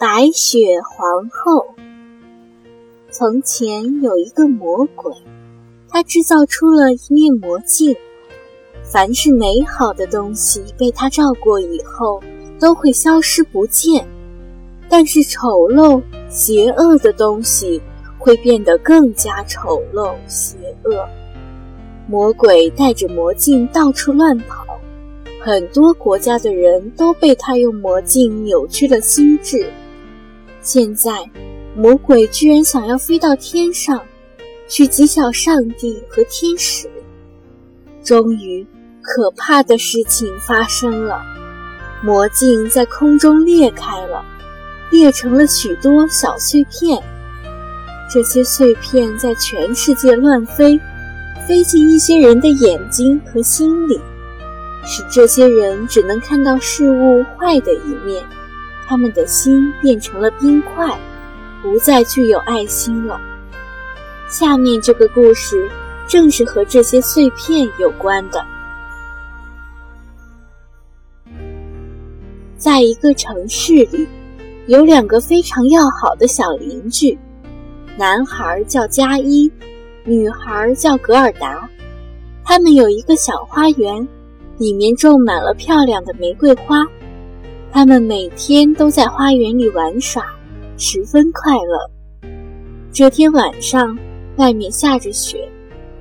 白雪皇后。从前有一个魔鬼，他制造出了一面魔镜。凡是美好的东西被他照过以后，都会消失不见；但是丑陋、邪恶的东西会变得更加丑陋、邪恶。魔鬼带着魔镜到处乱跑，很多国家的人都被他用魔镜扭曲了心智。现在，魔鬼居然想要飞到天上，去讥笑上帝和天使。终于。可怕的事情发生了，魔镜在空中裂开了，裂成了许多小碎片。这些碎片在全世界乱飞，飞进一些人的眼睛和心里，使这些人只能看到事物坏的一面。他们的心变成了冰块，不再具有爱心了。下面这个故事正是和这些碎片有关的。在一个城市里，有两个非常要好的小邻居，男孩叫加一，女孩叫格尔达。他们有一个小花园，里面种满了漂亮的玫瑰花。他们每天都在花园里玩耍，十分快乐。这天晚上，外面下着雪，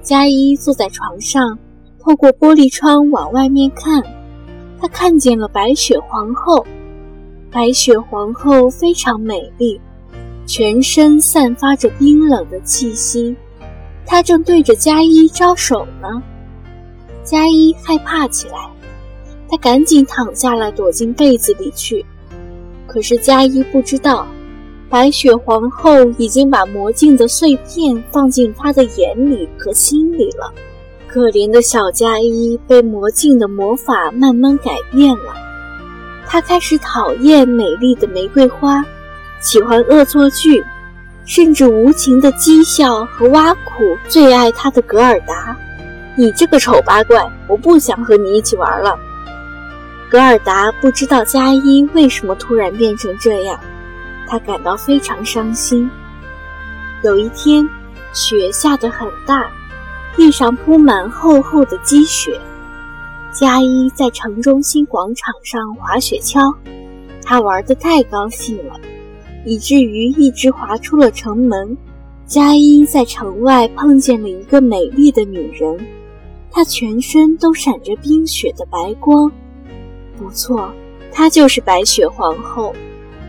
加一坐在床上，透过玻璃窗往外面看。他看见了白雪皇后，白雪皇后非常美丽，全身散发着冰冷的气息。她正对着加一招手呢。加一害怕起来，他赶紧躺下来，躲进被子里去。可是加一不知道，白雪皇后已经把魔镜的碎片放进他的眼里和心里了。可怜的小加一被魔镜的魔法慢慢改变了，他开始讨厌美丽的玫瑰花，喜欢恶作剧，甚至无情的讥笑和挖苦最爱他的格尔达。你这个丑八怪，我不想和你一起玩了。格尔达不知道加一为什么突然变成这样，他感到非常伤心。有一天，雪下得很大。地上铺满厚厚的积雪，加一在城中心广场上滑雪橇，他玩得太高兴了，以至于一直滑出了城门。加一在城外碰见了一个美丽的女人，她全身都闪着冰雪的白光。不错，她就是白雪皇后，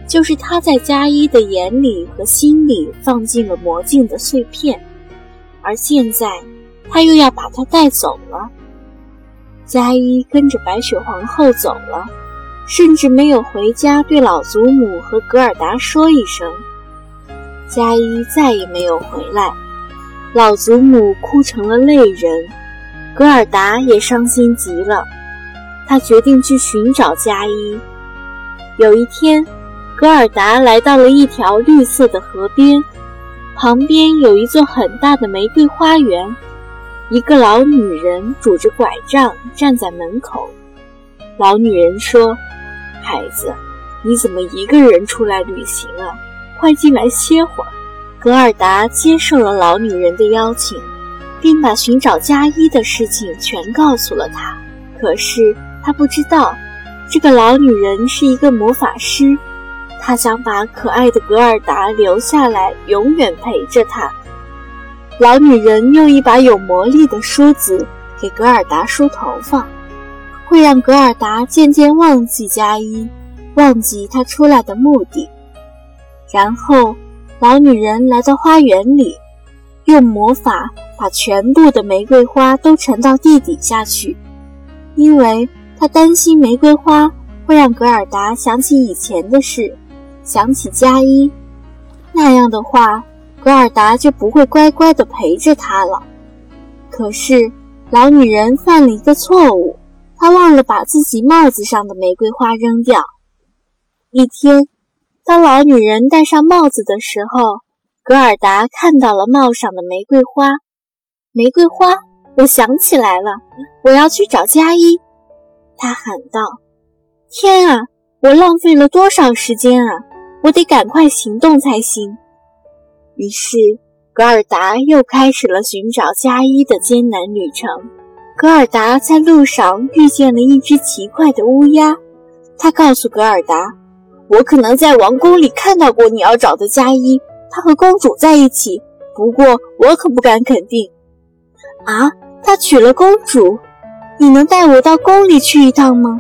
就是她在加一的眼里和心里放进了魔镜的碎片，而现在。他又要把她带走了。加一跟着白雪皇后走了，甚至没有回家对老祖母和格尔达说一声。加一再也没有回来，老祖母哭成了泪人，格尔达也伤心极了。他决定去寻找加一。有一天，格尔达来到了一条绿色的河边，旁边有一座很大的玫瑰花园。一个老女人拄着拐杖站在门口。老女人说：“孩子，你怎么一个人出来旅行啊？快进来歇会儿。”格尔达接受了老女人的邀请，并把寻找加一的事情全告诉了她。可是她不知道，这个老女人是一个魔法师，她想把可爱的格尔达留下来，永远陪着她。老女人用一把有魔力的梳子给格尔达梳头发，会让格尔达渐渐忘记加一，忘记他出来的目的。然后，老女人来到花园里，用魔法把全部的玫瑰花都沉到地底下去，因为他担心玫瑰花会让格尔达想起以前的事，想起加一，那样的话。格尔达就不会乖乖地陪着他了。可是，老女人犯了一个错误，她忘了把自己帽子上的玫瑰花扔掉。一天，当老女人戴上帽子的时候，格尔达看到了帽上的玫瑰花。玫瑰花，我想起来了，我要去找加一。他喊道：“天啊，我浪费了多少时间啊！我得赶快行动才行。于是，格尔达又开始了寻找加一的艰难旅程。格尔达在路上遇见了一只奇怪的乌鸦，他告诉格尔达：“我可能在王宫里看到过你要找的加一，他和公主在一起。不过，我可不敢肯定。”啊，他娶了公主？你能带我到宫里去一趟吗？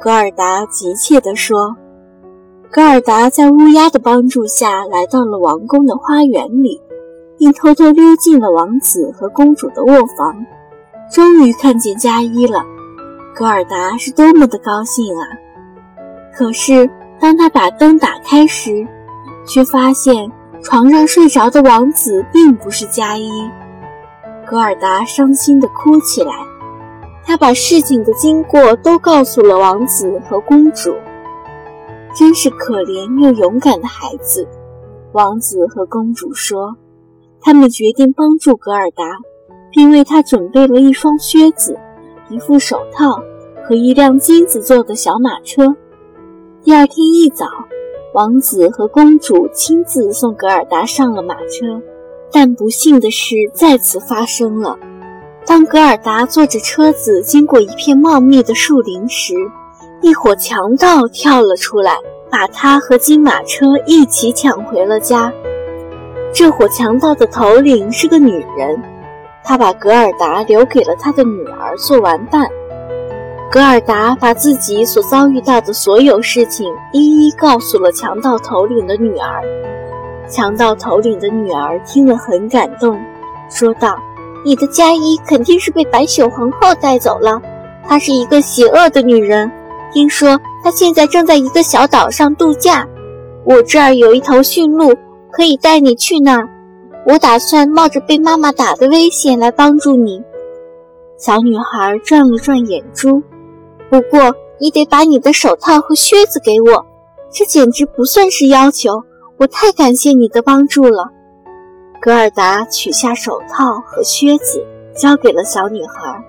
格尔达急切地说。格尔达在乌鸦的帮助下来到了王宫的花园里，并偷偷溜进了王子和公主的卧房。终于看见加一了，格尔达是多么的高兴啊！可是当他把灯打开时，却发现床上睡着的王子并不是加一。格尔达伤心地哭起来。他把事情的经过都告诉了王子和公主。真是可怜又勇敢的孩子，王子和公主说。他们决定帮助格尔达，并为他准备了一双靴子、一副手套和一辆金子做的小马车。第二天一早，王子和公主亲自送格尔达上了马车。但不幸的事再次发生了。当格尔达坐着车子经过一片茂密的树林时，一伙强盗跳了出来，把他和金马车一起抢回了家。这伙强盗的头领是个女人，她把格尔达留给了她的女儿做玩伴。格尔达把自己所遭遇到的所有事情一一告诉了强盗头领的女儿。强盗头领的女儿听了很感动，说道。你的嫁衣肯定是被白雪皇后带走了，她是一个邪恶的女人。听说她现在正在一个小岛上度假。我这儿有一头驯鹿，可以带你去那儿。我打算冒着被妈妈打的危险来帮助你。小女孩转了转眼珠，不过你得把你的手套和靴子给我。这简直不算是要求，我太感谢你的帮助了。格尔达取下手套和靴子，交给了小女孩。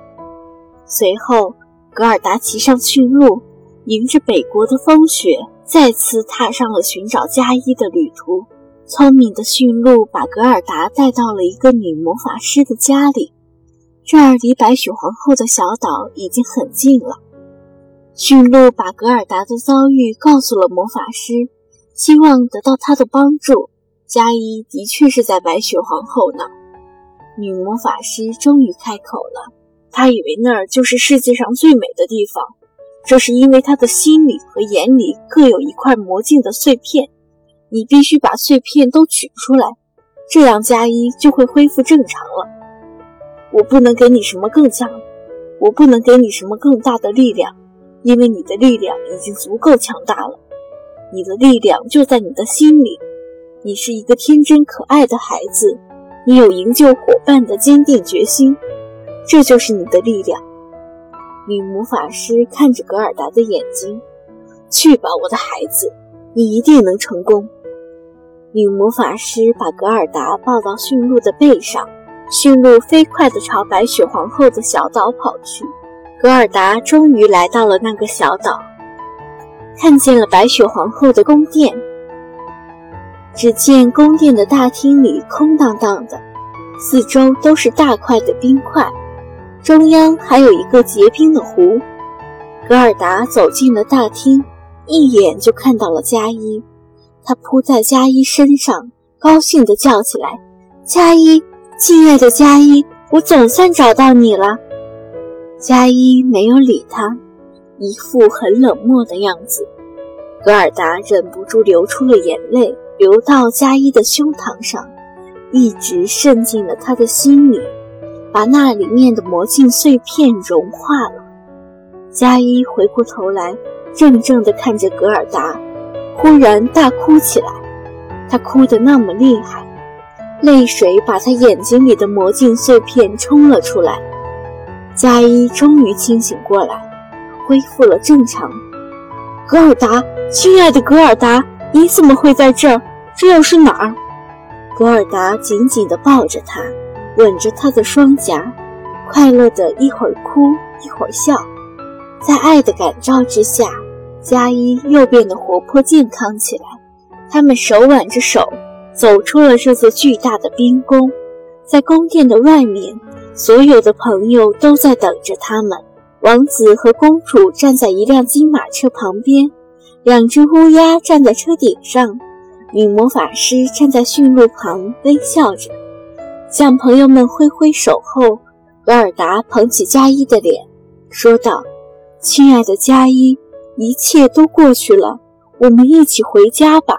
随后，格尔达骑上驯鹿，迎着北国的风雪，再次踏上了寻找加一的旅途。聪明的驯鹿把格尔达带到了一个女魔法师的家里，这儿离白雪皇后的小岛已经很近了。驯鹿把格尔达的遭遇告诉了魔法师，希望得到她的帮助。加一的确是在白雪皇后那儿。女魔法师终于开口了，她以为那儿就是世界上最美的地方，这是因为她的心里和眼里各有一块魔镜的碎片。你必须把碎片都取出来，这样加一就会恢复正常了。我不能给你什么更强，我不能给你什么更大的力量，因为你的力量已经足够强大了。你的力量就在你的心里。你是一个天真可爱的孩子，你有营救伙伴的坚定决心，这就是你的力量。女魔法师看着格尔达的眼睛，去吧，我的孩子，你一定能成功。女魔法师把格尔达抱到驯鹿的背上，驯鹿飞快地朝白雪皇后的小岛跑去。格尔达终于来到了那个小岛，看见了白雪皇后的宫殿。只见宫殿的大厅里空荡荡的，四周都是大块的冰块，中央还有一个结冰的湖。格尔达走进了大厅，一眼就看到了佳一，他扑在佳一身上，高兴地叫起来：“佳一，亲爱的佳一，我总算找到你了！”佳一没有理他，一副很冷漠的样子。格尔达忍不住流出了眼泪。流到加一的胸膛上，一直渗进了他的心里，把那里面的魔镜碎片融化了。加一回过头来，怔怔地看着格尔达，忽然大哭起来。他哭得那么厉害，泪水把他眼睛里的魔镜碎片冲了出来。加一终于清醒过来，恢复了正常。格尔达，亲爱的格尔达。你怎么会在这儿？这又是哪儿？格尔达紧紧地抱着他，吻着他的双颊，快乐的一会儿哭一会儿笑。在爱的感召之下，加一又变得活泼健康起来。他们手挽着手走出了这座巨大的冰宫，在宫殿的外面，所有的朋友都在等着他们。王子和公主站在一辆金马车旁边，两只乌鸦站在车顶上，女魔法师站在驯鹿旁微笑着，向朋友们挥挥手后，格尔达捧起加一的脸，说道：“亲爱的加一，一切都过去了，我们一起回家吧。”